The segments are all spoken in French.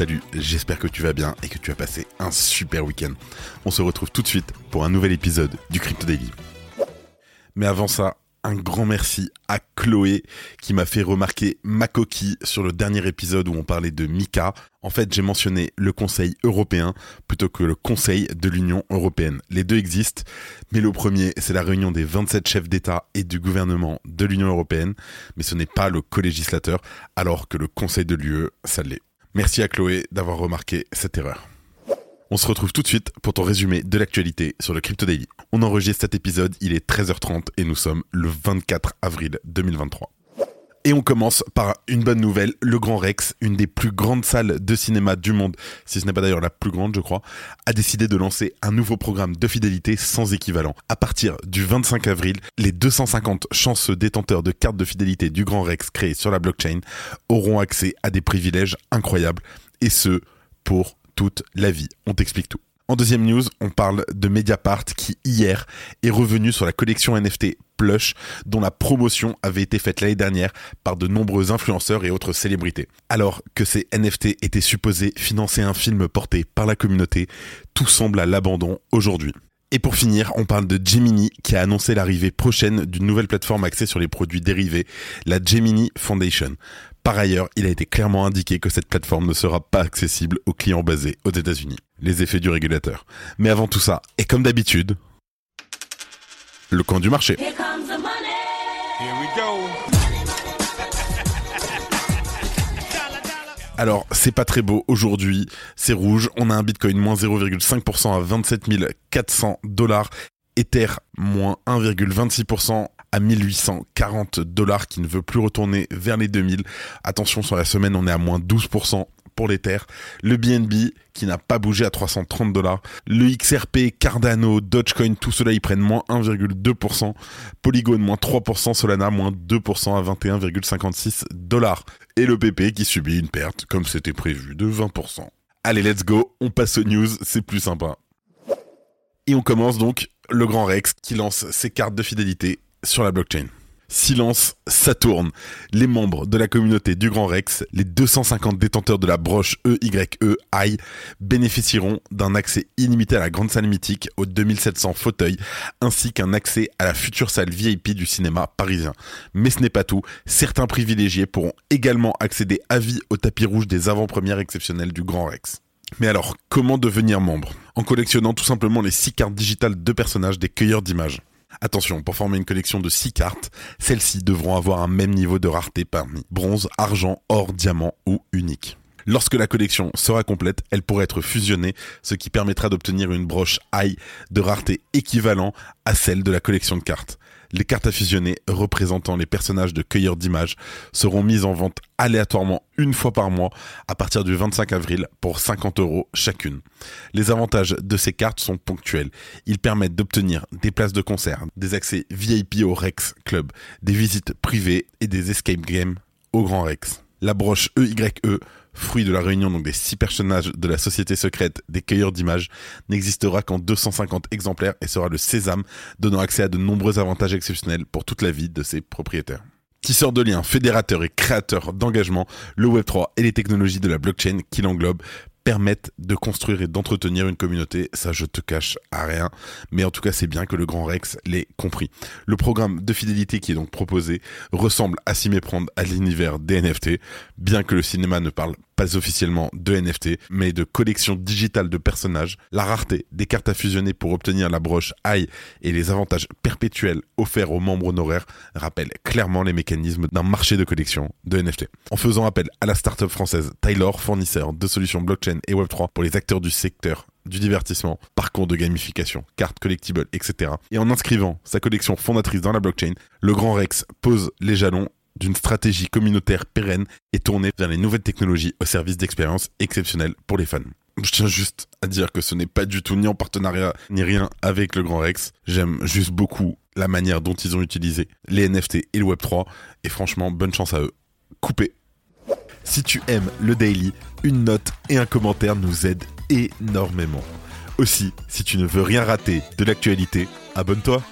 Salut, j'espère que tu vas bien et que tu as passé un super week-end. On se retrouve tout de suite pour un nouvel épisode du Crypto Daily. Mais avant ça, un grand merci à Chloé qui m'a fait remarquer ma coquille sur le dernier épisode où on parlait de Mika. En fait, j'ai mentionné le Conseil européen plutôt que le Conseil de l'Union européenne. Les deux existent, mais le premier, c'est la réunion des 27 chefs d'État et du gouvernement de l'Union européenne, mais ce n'est pas le co-législateur, alors que le Conseil de l'UE, ça l'est. Merci à Chloé d'avoir remarqué cette erreur. On se retrouve tout de suite pour ton résumé de l'actualité sur le Crypto Daily. On enregistre cet épisode, il est 13h30 et nous sommes le 24 avril 2023. Et on commence par une bonne nouvelle, le Grand Rex, une des plus grandes salles de cinéma du monde, si ce n'est pas d'ailleurs la plus grande je crois, a décidé de lancer un nouveau programme de fidélité sans équivalent. À partir du 25 avril, les 250 chanceux détenteurs de cartes de fidélité du Grand Rex créées sur la blockchain auront accès à des privilèges incroyables, et ce, pour toute la vie. On t'explique tout. En deuxième news, on parle de Mediapart qui hier est revenu sur la collection NFT Plush dont la promotion avait été faite l'année dernière par de nombreux influenceurs et autres célébrités. Alors que ces NFT étaient supposés financer un film porté par la communauté, tout semble à l'abandon aujourd'hui. Et pour finir, on parle de Gemini qui a annoncé l'arrivée prochaine d'une nouvelle plateforme axée sur les produits dérivés, la Gemini Foundation. Par ailleurs, il a été clairement indiqué que cette plateforme ne sera pas accessible aux clients basés aux États-Unis. Les effets du régulateur. Mais avant tout ça, et comme d'habitude, le camp du marché. Alors, c'est pas très beau aujourd'hui, c'est rouge, on a un Bitcoin moins 0,5% à 27 400 dollars, Ether moins 1,26% à 1840 dollars qui ne veut plus retourner vers les 2000. Attention, sur la semaine, on est à moins 12% pour l'Ether. Le BNB qui n'a pas bougé à 330 dollars. Le XRP, Cardano, Dogecoin, tout cela ils prennent moins 1,2%. Polygon moins 3%, Solana moins 2% à 21,56 dollars. Et le PP qui subit une perte, comme c'était prévu, de 20%. Allez, let's go, on passe aux news, c'est plus sympa. Et on commence donc le Grand Rex qui lance ses cartes de fidélité sur la blockchain. Silence, ça tourne. Les membres de la communauté du Grand Rex, les 250 détenteurs de la broche E EYE bénéficieront d'un accès illimité à la grande salle mythique aux 2700 fauteuils, ainsi qu'un accès à la future salle VIP du cinéma parisien. Mais ce n'est pas tout, certains privilégiés pourront également accéder à vie au tapis rouge des avant-premières exceptionnelles du Grand Rex. Mais alors, comment devenir membre? En collectionnant tout simplement les 6 cartes digitales de personnages des cueilleurs d'images. Attention, pour former une collection de 6 cartes, celles-ci devront avoir un même niveau de rareté parmi bronze, argent, or, diamant ou unique. Lorsque la collection sera complète, elle pourra être fusionnée, ce qui permettra d'obtenir une broche high de rareté équivalent à celle de la collection de cartes. Les cartes à fusionner représentant les personnages de cueilleurs d'images seront mises en vente aléatoirement une fois par mois à partir du 25 avril pour 50 euros chacune. Les avantages de ces cartes sont ponctuels. Ils permettent d'obtenir des places de concert, des accès VIP au Rex Club, des visites privées et des escape games au Grand Rex. La broche EYE, fruit de la réunion donc des six personnages de la société secrète des cueilleurs d'images, n'existera qu'en 250 exemplaires et sera le sésame, donnant accès à de nombreux avantages exceptionnels pour toute la vie de ses propriétaires. Tisseur de liens, fédérateur et créateur d'engagement, le Web3 et les technologies de la blockchain qui l'englobent permettent de construire et d'entretenir une communauté, ça je te cache à rien, mais en tout cas c'est bien que le Grand Rex l'ait compris. Le programme de fidélité qui est donc proposé ressemble à s'y méprendre à l'univers des NFT, bien que le cinéma ne parle pas officiellement de NFT, mais de collection digitale de personnages, la rareté des cartes à fusionner pour obtenir la broche AI et les avantages perpétuels offerts aux membres honoraires rappellent clairement les mécanismes d'un marché de collection de NFT. En faisant appel à la start-up française Taylor, fournisseur de solutions blockchain et Web3 pour les acteurs du secteur du divertissement, parcours de gamification, cartes collectibles, etc. Et en inscrivant sa collection fondatrice dans la blockchain, le Grand Rex pose les jalons d'une stratégie communautaire pérenne et tournée vers les nouvelles technologies au service d'expériences exceptionnelles pour les fans. Je tiens juste à dire que ce n'est pas du tout ni en partenariat ni rien avec le Grand Rex. J'aime juste beaucoup la manière dont ils ont utilisé les NFT et le Web3. Et franchement, bonne chance à eux. Coupé. Si tu aimes le daily, une note et un commentaire nous aident énormément. Aussi, si tu ne veux rien rater de l'actualité, abonne-toi.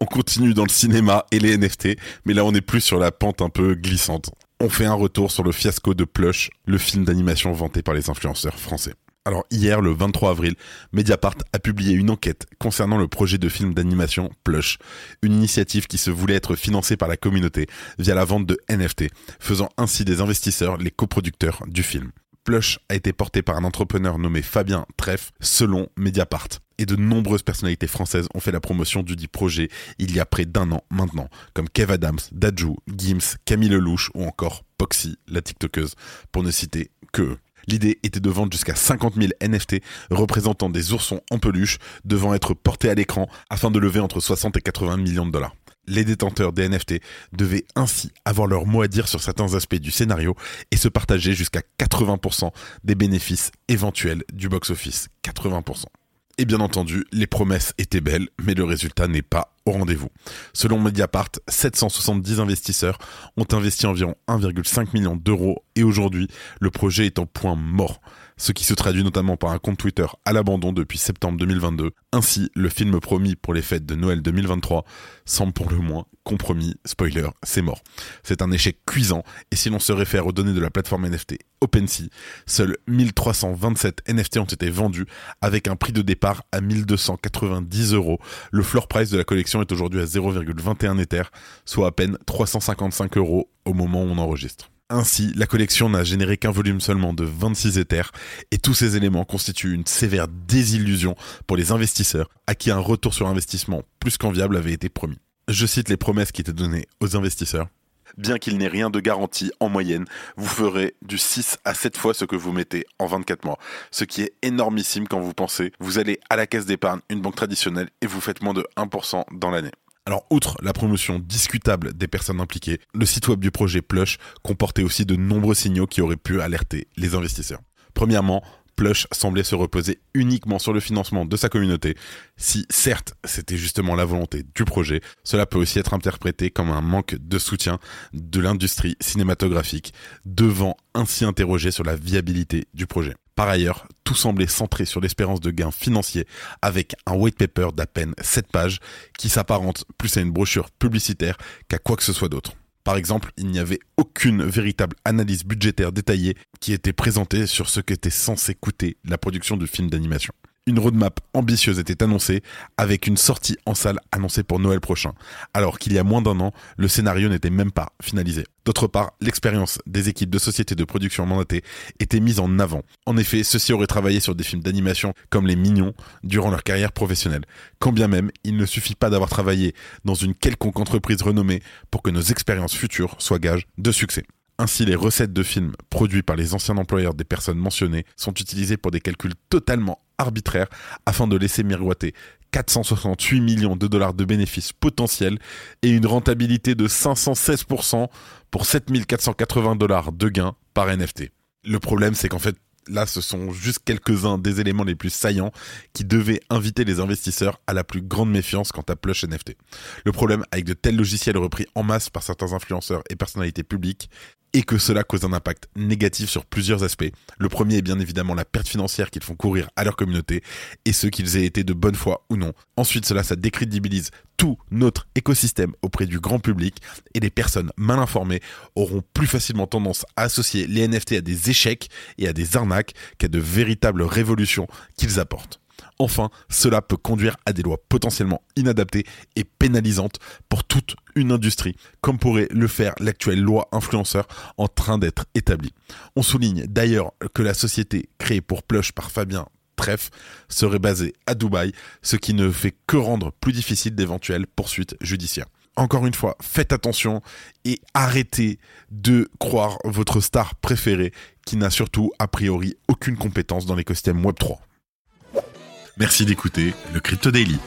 On continue dans le cinéma et les NFT, mais là on est plus sur la pente un peu glissante. On fait un retour sur le fiasco de Plush, le film d'animation vanté par les influenceurs français. Alors hier, le 23 avril, Mediapart a publié une enquête concernant le projet de film d'animation Plush, une initiative qui se voulait être financée par la communauté via la vente de NFT, faisant ainsi des investisseurs les coproducteurs du film. Plush a été porté par un entrepreneur nommé Fabien Treff, selon Mediapart. Et de nombreuses personnalités françaises ont fait la promotion du dit projet il y a près d'un an maintenant, comme Kev Adams, Dajou, Gims, Camille Lelouch ou encore Poxy, la TikTokeuse, pour ne citer que. L'idée était de vendre jusqu'à 50 000 NFT représentant des oursons en peluche devant être portés à l'écran afin de lever entre 60 et 80 millions de dollars. Les détenteurs des NFT devaient ainsi avoir leur mot à dire sur certains aspects du scénario et se partager jusqu'à 80% des bénéfices éventuels du box-office. 80%. Et bien entendu, les promesses étaient belles, mais le résultat n'est pas au rendez-vous. Selon Mediapart, 770 investisseurs ont investi environ 1,5 million d'euros et aujourd'hui, le projet est en point mort ce qui se traduit notamment par un compte Twitter à l'abandon depuis septembre 2022. Ainsi, le film promis pour les fêtes de Noël 2023 semble pour le moins compromis. Spoiler, c'est mort. C'est un échec cuisant et si l'on se réfère aux données de la plateforme NFT OpenSea, seuls 1327 NFT ont été vendus avec un prix de départ à 1290 euros. Le floor price de la collection est aujourd'hui à 0,21 Ether, soit à peine 355 euros au moment où on enregistre. Ainsi, la collection n'a généré qu'un volume seulement de 26 éthers, et tous ces éléments constituent une sévère désillusion pour les investisseurs, à qui un retour sur investissement plus qu'enviable avait été promis. Je cite les promesses qui étaient données aux investisseurs. Bien qu'il n'ait rien de garanti en moyenne, vous ferez du 6 à 7 fois ce que vous mettez en 24 mois. Ce qui est énormissime quand vous pensez, vous allez à la caisse d'épargne, une banque traditionnelle, et vous faites moins de 1% dans l'année. Alors, outre la promotion discutable des personnes impliquées, le site web du projet Plush comportait aussi de nombreux signaux qui auraient pu alerter les investisseurs. Premièrement, Plush semblait se reposer uniquement sur le financement de sa communauté. Si certes c'était justement la volonté du projet, cela peut aussi être interprété comme un manque de soutien de l'industrie cinématographique, devant ainsi interroger sur la viabilité du projet. Par ailleurs, tout semblait centré sur l'espérance de gains financiers avec un white paper d'à peine 7 pages qui s'apparente plus à une brochure publicitaire qu'à quoi que ce soit d'autre. Par exemple, il n'y avait aucune véritable analyse budgétaire détaillée qui était présentée sur ce qu'était censé coûter la production de films d'animation. Une roadmap ambitieuse était annoncée avec une sortie en salle annoncée pour Noël prochain, alors qu'il y a moins d'un an, le scénario n'était même pas finalisé. D'autre part, l'expérience des équipes de sociétés de production mandatées était mise en avant. En effet, ceux-ci auraient travaillé sur des films d'animation comme Les Mignons durant leur carrière professionnelle. Quand bien même, il ne suffit pas d'avoir travaillé dans une quelconque entreprise renommée pour que nos expériences futures soient gages de succès. Ainsi, les recettes de films produits par les anciens employeurs des personnes mentionnées sont utilisées pour des calculs totalement arbitraires afin de laisser miroiter 468 millions de dollars de bénéfices potentiels et une rentabilité de 516% pour 7480 dollars de gains par NFT. Le problème, c'est qu'en fait, là, ce sont juste quelques-uns des éléments les plus saillants qui devaient inviter les investisseurs à la plus grande méfiance quant à Plush NFT. Le problème avec de tels logiciels repris en masse par certains influenceurs et personnalités publiques, et que cela cause un impact négatif sur plusieurs aspects. Le premier est bien évidemment la perte financière qu'ils font courir à leur communauté et ce qu'ils aient été de bonne foi ou non. Ensuite, cela, décrédibilise tout notre écosystème auprès du grand public et les personnes mal informées auront plus facilement tendance à associer les NFT à des échecs et à des arnaques qu'à de véritables révolutions qu'ils apportent. Enfin, cela peut conduire à des lois potentiellement inadaptées et pénalisantes pour toute une industrie, comme pourrait le faire l'actuelle loi influenceur en train d'être établie. On souligne d'ailleurs que la société créée pour Plush par Fabien Treff serait basée à Dubaï, ce qui ne fait que rendre plus difficile d'éventuelles poursuites judiciaires encore une fois, faites attention et arrêtez de croire votre star préférée qui n'a surtout a priori aucune compétence dans l'écosystème Web3. Merci d'écouter le Crypto Daily.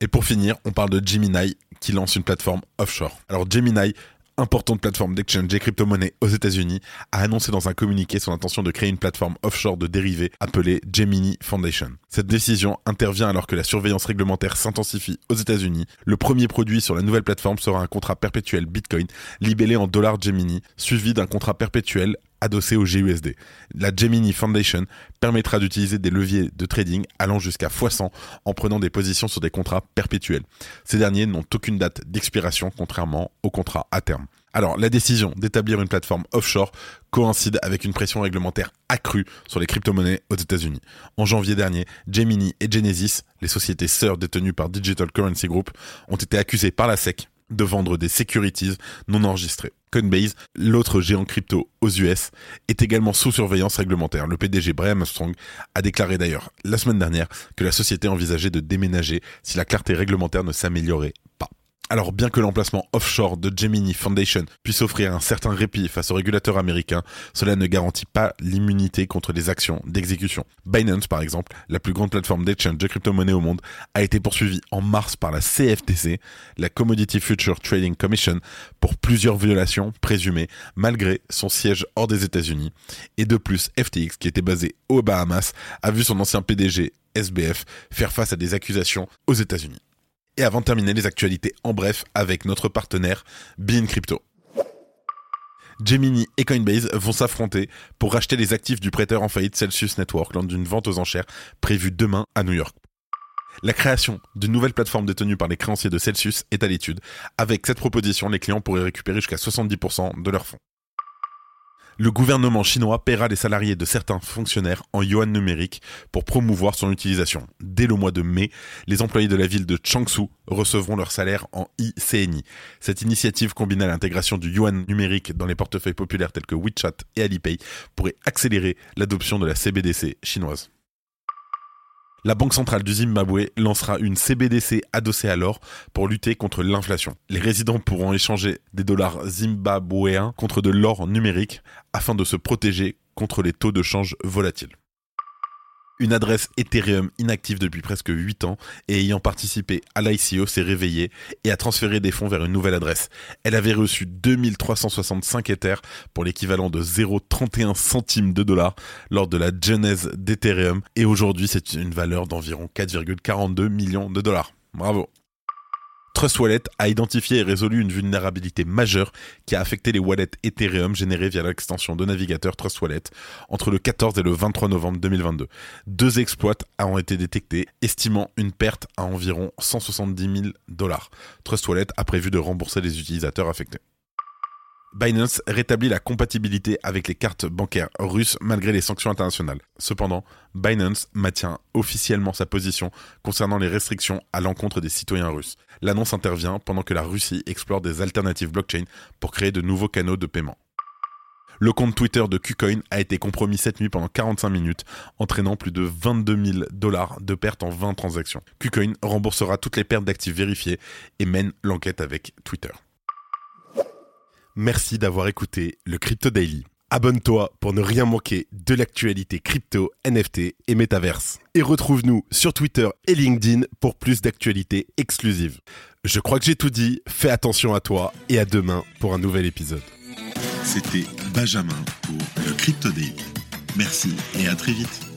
Et pour finir, on parle de Gemini qui lance une plateforme offshore. Alors Gemini importante plateforme d'exchange et crypto-monnaie aux États-Unis, a annoncé dans un communiqué son intention de créer une plateforme offshore de dérivés appelée Gemini Foundation. Cette décision intervient alors que la surveillance réglementaire s'intensifie aux États-Unis. Le premier produit sur la nouvelle plateforme sera un contrat perpétuel Bitcoin libellé en dollars Gemini, suivi d'un contrat perpétuel adossé au GUSD. La Gemini Foundation permettra d'utiliser des leviers de trading allant jusqu'à x100 en prenant des positions sur des contrats perpétuels. Ces derniers n'ont aucune date d'expiration contrairement aux contrats à terme. Alors, la décision d'établir une plateforme offshore coïncide avec une pression réglementaire accrue sur les crypto-monnaies aux États-Unis. En janvier dernier, Gemini et Genesis, les sociétés sœurs détenues par Digital Currency Group, ont été accusées par la SEC de vendre des securities non enregistrées. Coinbase, l'autre géant crypto aux US, est également sous surveillance réglementaire. Le PDG Brian Armstrong a déclaré d'ailleurs la semaine dernière que la société envisageait de déménager si la clarté réglementaire ne s'améliorait. Alors bien que l'emplacement offshore de Gemini Foundation puisse offrir un certain répit face aux régulateurs américains, cela ne garantit pas l'immunité contre les actions d'exécution. Binance par exemple, la plus grande plateforme d'exchange de crypto-monnaies au monde, a été poursuivie en mars par la CFTC, la Commodity Future Trading Commission, pour plusieurs violations présumées malgré son siège hors des États-Unis. Et de plus, FTX, qui était basé aux Bahamas, a vu son ancien PDG SBF faire face à des accusations aux États-Unis. Et avant de terminer les actualités en bref avec notre partenaire Bean Crypto. Gemini et Coinbase vont s'affronter pour racheter les actifs du prêteur en faillite Celsius Network lors d'une vente aux enchères prévue demain à New York. La création d'une nouvelle plateforme détenue par les créanciers de Celsius est à l'étude. Avec cette proposition, les clients pourraient récupérer jusqu'à 70% de leurs fonds le gouvernement chinois paiera les salariés de certains fonctionnaires en yuan numérique pour promouvoir son utilisation. Dès le mois de mai, les employés de la ville de Changshu recevront leur salaire en ICNI. Cette initiative combinée à l'intégration du yuan numérique dans les portefeuilles populaires tels que WeChat et Alipay pourrait accélérer l'adoption de la CBDC chinoise. La Banque centrale du Zimbabwe lancera une CBDC adossée à l'or pour lutter contre l'inflation. Les résidents pourront échanger des dollars zimbabwéens contre de l'or numérique afin de se protéger contre les taux de change volatiles. Une adresse Ethereum inactive depuis presque 8 ans et ayant participé à l'ICO s'est réveillée et a transféré des fonds vers une nouvelle adresse. Elle avait reçu 2365 Ethers pour l'équivalent de 0,31 centimes de dollars lors de la genèse d'Ethereum et aujourd'hui c'est une valeur d'environ 4,42 millions de dollars. Bravo Trust Wallet a identifié et résolu une vulnérabilité majeure qui a affecté les wallets Ethereum générés via l'extension de navigateur Trust Wallet entre le 14 et le 23 novembre 2022. Deux exploits ont été détectés, estimant une perte à environ 170 000 dollars. Trust Wallet a prévu de rembourser les utilisateurs affectés. Binance rétablit la compatibilité avec les cartes bancaires russes malgré les sanctions internationales. Cependant, Binance maintient officiellement sa position concernant les restrictions à l'encontre des citoyens russes. L'annonce intervient pendant que la Russie explore des alternatives blockchain pour créer de nouveaux canaux de paiement. Le compte Twitter de KuCoin a été compromis cette nuit pendant 45 minutes, entraînant plus de 22 000 dollars de pertes en 20 transactions. KuCoin remboursera toutes les pertes d'actifs vérifiés et mène l'enquête avec Twitter. Merci d'avoir écouté le Crypto Daily. Abonne-toi pour ne rien manquer de l'actualité crypto, NFT et métaverse. Et retrouve-nous sur Twitter et LinkedIn pour plus d'actualités exclusives. Je crois que j'ai tout dit, fais attention à toi et à demain pour un nouvel épisode. C'était Benjamin pour le Crypto Daily. Merci et à très vite.